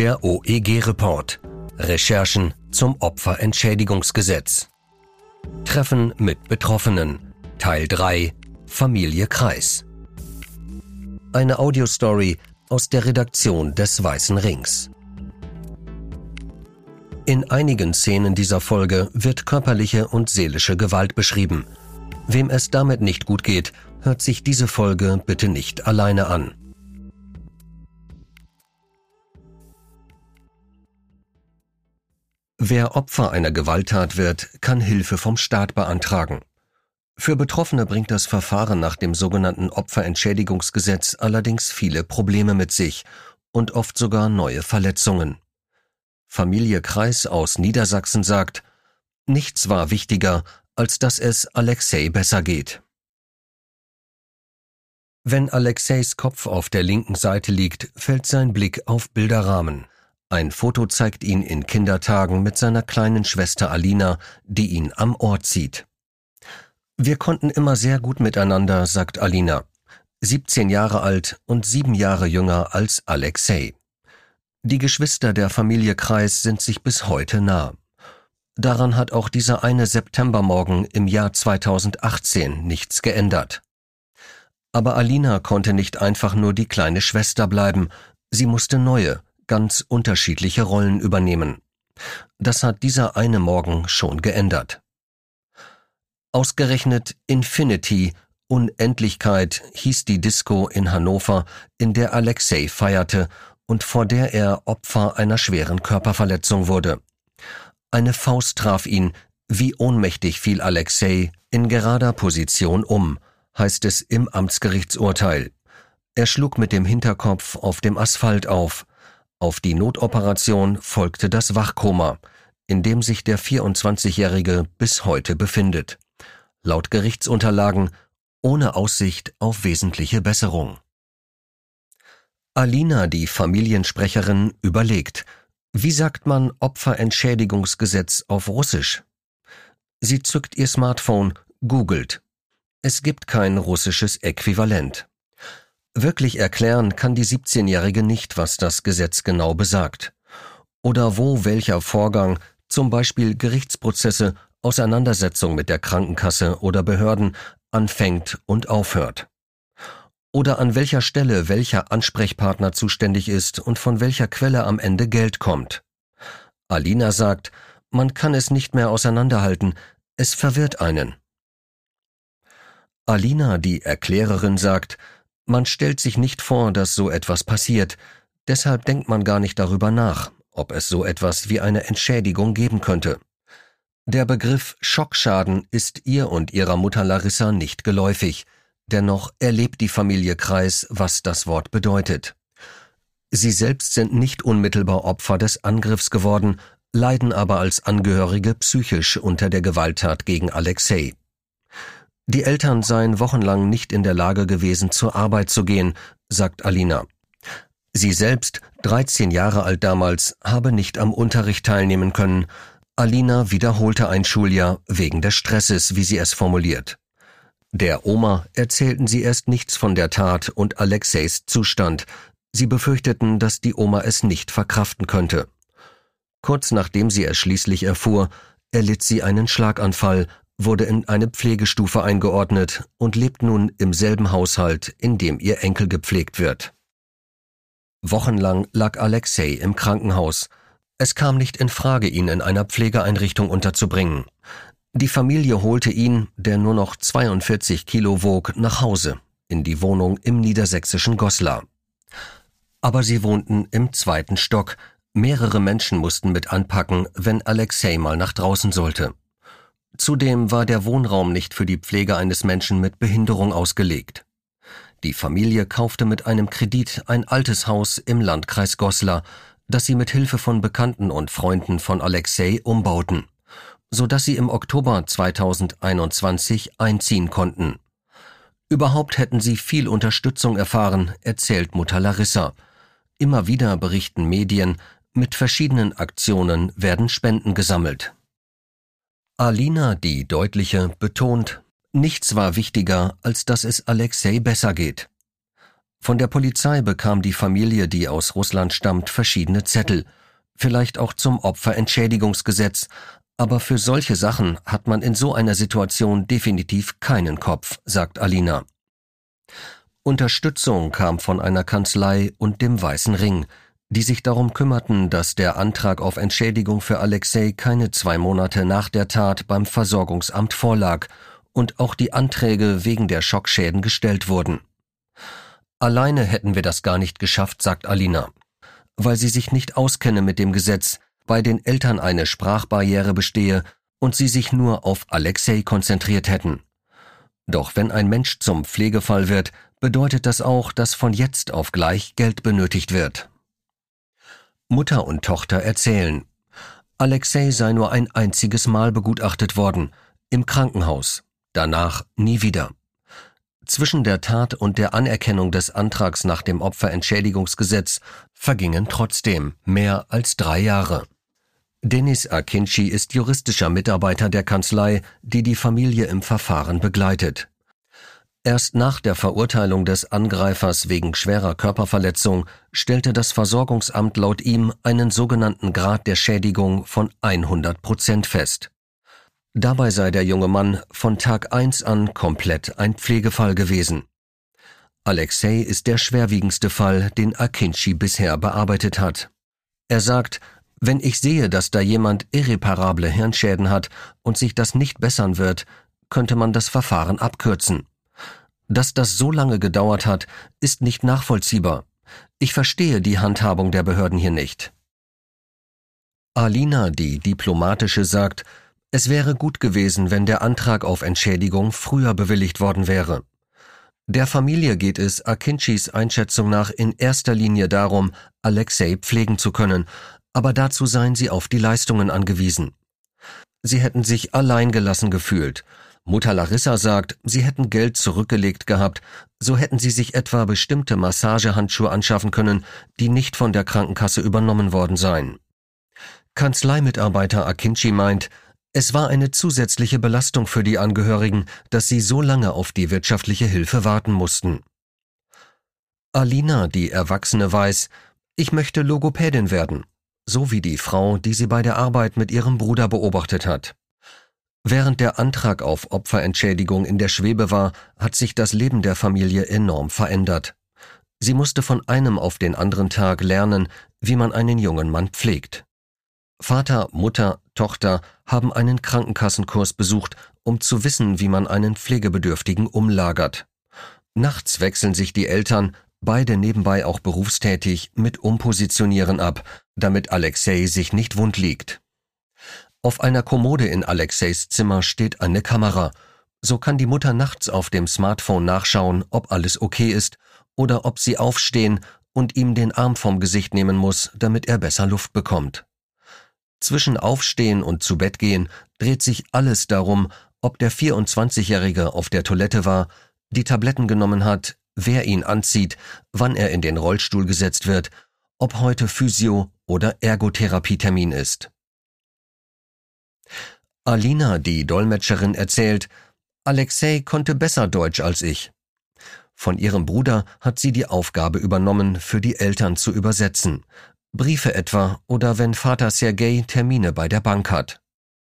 Der OEG-Report. Recherchen zum Opferentschädigungsgesetz. Treffen mit Betroffenen. Teil 3. Familie Kreis. Eine Audiostory aus der Redaktion des Weißen Rings. In einigen Szenen dieser Folge wird körperliche und seelische Gewalt beschrieben. Wem es damit nicht gut geht, hört sich diese Folge bitte nicht alleine an. Wer Opfer einer Gewalttat wird, kann Hilfe vom Staat beantragen. Für Betroffene bringt das Verfahren nach dem sogenannten Opferentschädigungsgesetz allerdings viele Probleme mit sich und oft sogar neue Verletzungen. Familie Kreis aus Niedersachsen sagt, nichts war wichtiger, als dass es Alexei besser geht. Wenn Alexeis Kopf auf der linken Seite liegt, fällt sein Blick auf Bilderrahmen. Ein Foto zeigt ihn in Kindertagen mit seiner kleinen Schwester Alina, die ihn am Ohr zieht. Wir konnten immer sehr gut miteinander, sagt Alina. 17 Jahre alt und sieben Jahre jünger als Alexei. Die Geschwister der Familie Kreis sind sich bis heute nah. Daran hat auch dieser eine Septembermorgen im Jahr 2018 nichts geändert. Aber Alina konnte nicht einfach nur die kleine Schwester bleiben, sie musste neue, ganz unterschiedliche Rollen übernehmen. Das hat dieser eine Morgen schon geändert. Ausgerechnet Infinity, Unendlichkeit, hieß die Disco in Hannover, in der Alexei feierte und vor der er Opfer einer schweren Körperverletzung wurde. Eine Faust traf ihn, wie ohnmächtig fiel Alexei in gerader Position um, heißt es im Amtsgerichtsurteil. Er schlug mit dem Hinterkopf auf dem Asphalt auf, auf die Notoperation folgte das Wachkoma, in dem sich der 24-Jährige bis heute befindet. Laut Gerichtsunterlagen ohne Aussicht auf wesentliche Besserung. Alina, die Familiensprecherin, überlegt, wie sagt man Opferentschädigungsgesetz auf Russisch? Sie zückt ihr Smartphone, googelt. Es gibt kein russisches Äquivalent. Wirklich erklären kann die 17-Jährige nicht, was das Gesetz genau besagt. Oder wo welcher Vorgang, zum Beispiel Gerichtsprozesse, Auseinandersetzung mit der Krankenkasse oder Behörden, anfängt und aufhört. Oder an welcher Stelle welcher Ansprechpartner zuständig ist und von welcher Quelle am Ende Geld kommt. Alina sagt, man kann es nicht mehr auseinanderhalten, es verwirrt einen. Alina, die Erklärerin, sagt, man stellt sich nicht vor, dass so etwas passiert, deshalb denkt man gar nicht darüber nach, ob es so etwas wie eine Entschädigung geben könnte. Der Begriff Schockschaden ist ihr und ihrer Mutter Larissa nicht geläufig, dennoch erlebt die Familie Kreis, was das Wort bedeutet. Sie selbst sind nicht unmittelbar Opfer des Angriffs geworden, leiden aber als Angehörige psychisch unter der Gewalttat gegen Alexei. Die Eltern seien wochenlang nicht in der Lage gewesen, zur Arbeit zu gehen, sagt Alina. Sie selbst, 13 Jahre alt damals, habe nicht am Unterricht teilnehmen können. Alina wiederholte ein Schuljahr wegen des Stresses, wie sie es formuliert. Der Oma erzählten sie erst nichts von der Tat und Alexeis Zustand. Sie befürchteten, dass die Oma es nicht verkraften könnte. Kurz nachdem sie es schließlich erfuhr, erlitt sie einen Schlaganfall wurde in eine Pflegestufe eingeordnet und lebt nun im selben Haushalt, in dem ihr Enkel gepflegt wird. Wochenlang lag Alexei im Krankenhaus. Es kam nicht in Frage, ihn in einer Pflegeeinrichtung unterzubringen. Die Familie holte ihn, der nur noch 42 Kilo wog, nach Hause, in die Wohnung im niedersächsischen Goslar. Aber sie wohnten im zweiten Stock. Mehrere Menschen mussten mit anpacken, wenn Alexei mal nach draußen sollte. Zudem war der Wohnraum nicht für die Pflege eines Menschen mit Behinderung ausgelegt. Die Familie kaufte mit einem Kredit ein altes Haus im Landkreis Goslar, das sie mit Hilfe von Bekannten und Freunden von Alexei umbauten, so dass sie im Oktober 2021 einziehen konnten. Überhaupt hätten sie viel Unterstützung erfahren, erzählt Mutter Larissa. Immer wieder berichten Medien, mit verschiedenen Aktionen werden Spenden gesammelt. Alina, die Deutliche, betont, nichts war wichtiger, als dass es Alexei besser geht. Von der Polizei bekam die Familie, die aus Russland stammt, verschiedene Zettel, vielleicht auch zum Opferentschädigungsgesetz, aber für solche Sachen hat man in so einer Situation definitiv keinen Kopf, sagt Alina. Unterstützung kam von einer Kanzlei und dem Weißen Ring, die sich darum kümmerten, dass der Antrag auf Entschädigung für Alexei keine zwei Monate nach der Tat beim Versorgungsamt vorlag und auch die Anträge wegen der Schockschäden gestellt wurden. Alleine hätten wir das gar nicht geschafft, sagt Alina, weil sie sich nicht auskenne mit dem Gesetz, bei den Eltern eine Sprachbarriere bestehe und sie sich nur auf Alexei konzentriert hätten. Doch wenn ein Mensch zum Pflegefall wird, bedeutet das auch, dass von jetzt auf gleich Geld benötigt wird. Mutter und Tochter erzählen. Alexei sei nur ein einziges Mal begutachtet worden, im Krankenhaus, danach nie wieder. Zwischen der Tat und der Anerkennung des Antrags nach dem Opferentschädigungsgesetz vergingen trotzdem mehr als drei Jahre. Denis Akinci ist juristischer Mitarbeiter der Kanzlei, die die Familie im Verfahren begleitet. Erst nach der Verurteilung des Angreifers wegen schwerer Körperverletzung stellte das Versorgungsamt laut ihm einen sogenannten Grad der Schädigung von 100 Prozent fest. Dabei sei der junge Mann von Tag 1 an komplett ein Pflegefall gewesen. Alexei ist der schwerwiegendste Fall, den Akinci bisher bearbeitet hat. Er sagt, wenn ich sehe, dass da jemand irreparable Hirnschäden hat und sich das nicht bessern wird, könnte man das Verfahren abkürzen. Dass das so lange gedauert hat, ist nicht nachvollziehbar. Ich verstehe die Handhabung der Behörden hier nicht. Alina, die diplomatische, sagt, es wäre gut gewesen, wenn der Antrag auf Entschädigung früher bewilligt worden wäre. Der Familie geht es Akinchis Einschätzung nach in erster Linie darum, Alexei pflegen zu können, aber dazu seien sie auf die Leistungen angewiesen. Sie hätten sich allein gelassen gefühlt. Mutter Larissa sagt, sie hätten Geld zurückgelegt gehabt, so hätten sie sich etwa bestimmte Massagehandschuhe anschaffen können, die nicht von der Krankenkasse übernommen worden seien. Kanzleimitarbeiter Akinci meint, es war eine zusätzliche Belastung für die Angehörigen, dass sie so lange auf die wirtschaftliche Hilfe warten mussten. Alina, die Erwachsene, weiß, ich möchte Logopädin werden, so wie die Frau, die sie bei der Arbeit mit ihrem Bruder beobachtet hat. Während der Antrag auf Opferentschädigung in der Schwebe war, hat sich das Leben der Familie enorm verändert. Sie musste von einem auf den anderen Tag lernen, wie man einen jungen Mann pflegt. Vater, Mutter, Tochter haben einen Krankenkassenkurs besucht, um zu wissen, wie man einen Pflegebedürftigen umlagert. Nachts wechseln sich die Eltern, beide nebenbei auch berufstätig, mit Umpositionieren ab, damit Alexei sich nicht wund liegt. Auf einer Kommode in Alexeis Zimmer steht eine Kamera. So kann die Mutter nachts auf dem Smartphone nachschauen, ob alles okay ist oder ob sie aufstehen und ihm den Arm vom Gesicht nehmen muss, damit er besser Luft bekommt. Zwischen Aufstehen und zu Bett gehen dreht sich alles darum, ob der 24-Jährige auf der Toilette war, die Tabletten genommen hat, wer ihn anzieht, wann er in den Rollstuhl gesetzt wird, ob heute Physio- oder Ergotherapietermin ist. Alina, die Dolmetscherin, erzählt, Alexei konnte besser Deutsch als ich. Von ihrem Bruder hat sie die Aufgabe übernommen, für die Eltern zu übersetzen, Briefe etwa oder wenn Vater Sergei Termine bei der Bank hat.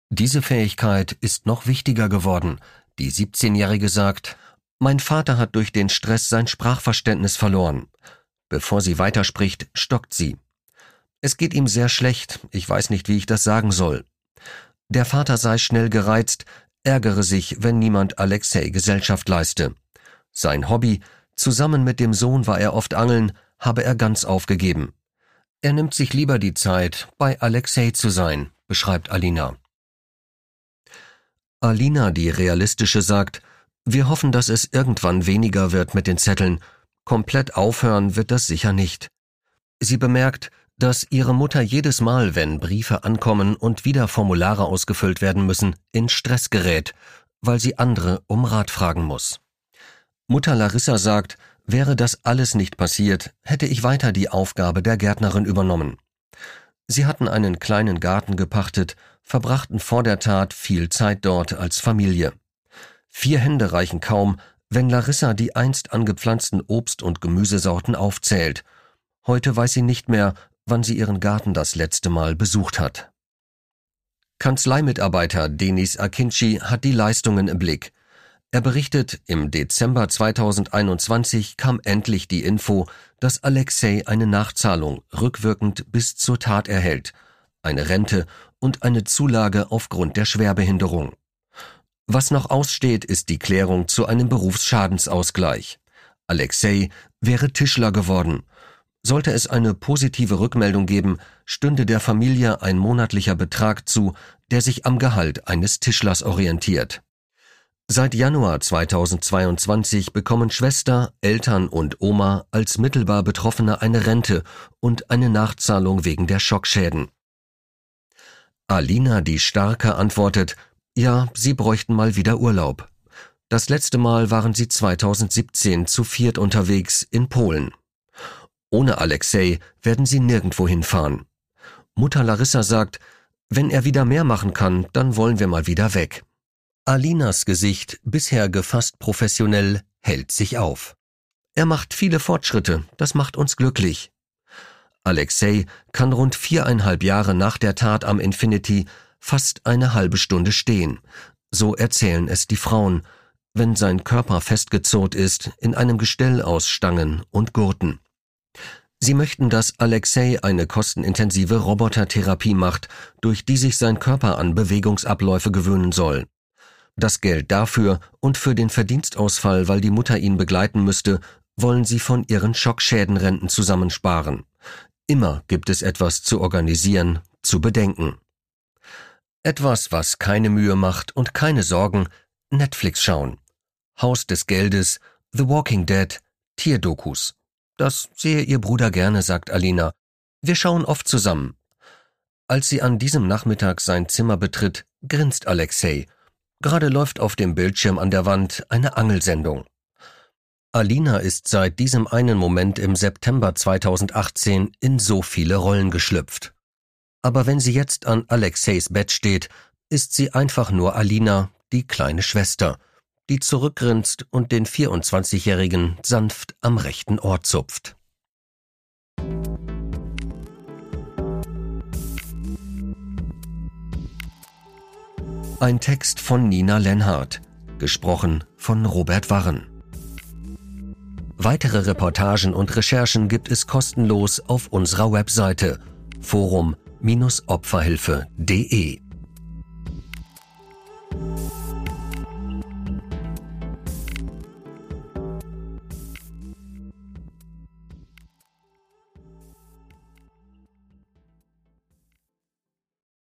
Diese Fähigkeit ist noch wichtiger geworden. Die 17-Jährige sagt, mein Vater hat durch den Stress sein Sprachverständnis verloren. Bevor sie weiterspricht, stockt sie. Es geht ihm sehr schlecht, ich weiß nicht, wie ich das sagen soll. Der Vater sei schnell gereizt, ärgere sich, wenn niemand Alexei Gesellschaft leiste. Sein Hobby, zusammen mit dem Sohn war er oft angeln, habe er ganz aufgegeben. Er nimmt sich lieber die Zeit, bei Alexei zu sein, beschreibt Alina. Alina, die realistische, sagt, wir hoffen, dass es irgendwann weniger wird mit den Zetteln. Komplett aufhören wird das sicher nicht. Sie bemerkt, dass ihre Mutter jedes Mal, wenn Briefe ankommen und wieder Formulare ausgefüllt werden müssen, in Stress gerät, weil sie andere um Rat fragen muss. Mutter Larissa sagt, Wäre das alles nicht passiert, hätte ich weiter die Aufgabe der Gärtnerin übernommen. Sie hatten einen kleinen Garten gepachtet, verbrachten vor der Tat viel Zeit dort als Familie. Vier Hände reichen kaum, Wenn Larissa die einst angepflanzten Obst- und Gemüsesorten aufzählt, heute weiß sie nicht mehr, wann sie ihren Garten das letzte Mal besucht hat. Kanzleimitarbeiter Denis Akinci hat die Leistungen im Blick. Er berichtet, im Dezember 2021 kam endlich die Info, dass Alexei eine Nachzahlung rückwirkend bis zur Tat erhält, eine Rente und eine Zulage aufgrund der Schwerbehinderung. Was noch aussteht, ist die Klärung zu einem Berufsschadensausgleich. Alexei wäre Tischler geworden. Sollte es eine positive Rückmeldung geben, stünde der Familie ein monatlicher Betrag zu, der sich am Gehalt eines Tischlers orientiert. Seit Januar 2022 bekommen Schwester, Eltern und Oma als mittelbar Betroffene eine Rente und eine Nachzahlung wegen der Schockschäden. Alina die Starke antwortet, ja, sie bräuchten mal wieder Urlaub. Das letzte Mal waren sie 2017 zu viert unterwegs in Polen. Ohne Alexei werden sie nirgendwo hinfahren. Mutter Larissa sagt, wenn er wieder mehr machen kann, dann wollen wir mal wieder weg. Alinas Gesicht, bisher gefasst professionell, hält sich auf. Er macht viele Fortschritte, das macht uns glücklich. Alexei kann rund viereinhalb Jahre nach der Tat am Infinity fast eine halbe Stunde stehen. So erzählen es die Frauen, wenn sein Körper festgezurrt ist in einem Gestell aus Stangen und Gurten. Sie möchten, dass Alexei eine kostenintensive Robotertherapie macht, durch die sich sein Körper an Bewegungsabläufe gewöhnen soll. Das Geld dafür und für den Verdienstausfall, weil die Mutter ihn begleiten müsste, wollen sie von ihren Schockschädenrenten zusammensparen. Immer gibt es etwas zu organisieren, zu bedenken. Etwas, was keine Mühe macht und keine Sorgen, Netflix schauen. Haus des Geldes, The Walking Dead, Tierdokus. Das sehe ihr Bruder gerne, sagt Alina. Wir schauen oft zusammen. Als sie an diesem Nachmittag sein Zimmer betritt, grinst Alexei. Gerade läuft auf dem Bildschirm an der Wand eine Angelsendung. Alina ist seit diesem einen Moment im September 2018 in so viele Rollen geschlüpft. Aber wenn sie jetzt an Alexeis Bett steht, ist sie einfach nur Alina, die kleine Schwester, die zurückgrinst und den 24-Jährigen sanft am rechten Ohr zupft. Ein Text von Nina Lenhardt, gesprochen von Robert Warren. Weitere Reportagen und Recherchen gibt es kostenlos auf unserer Webseite forum opferhilfe.de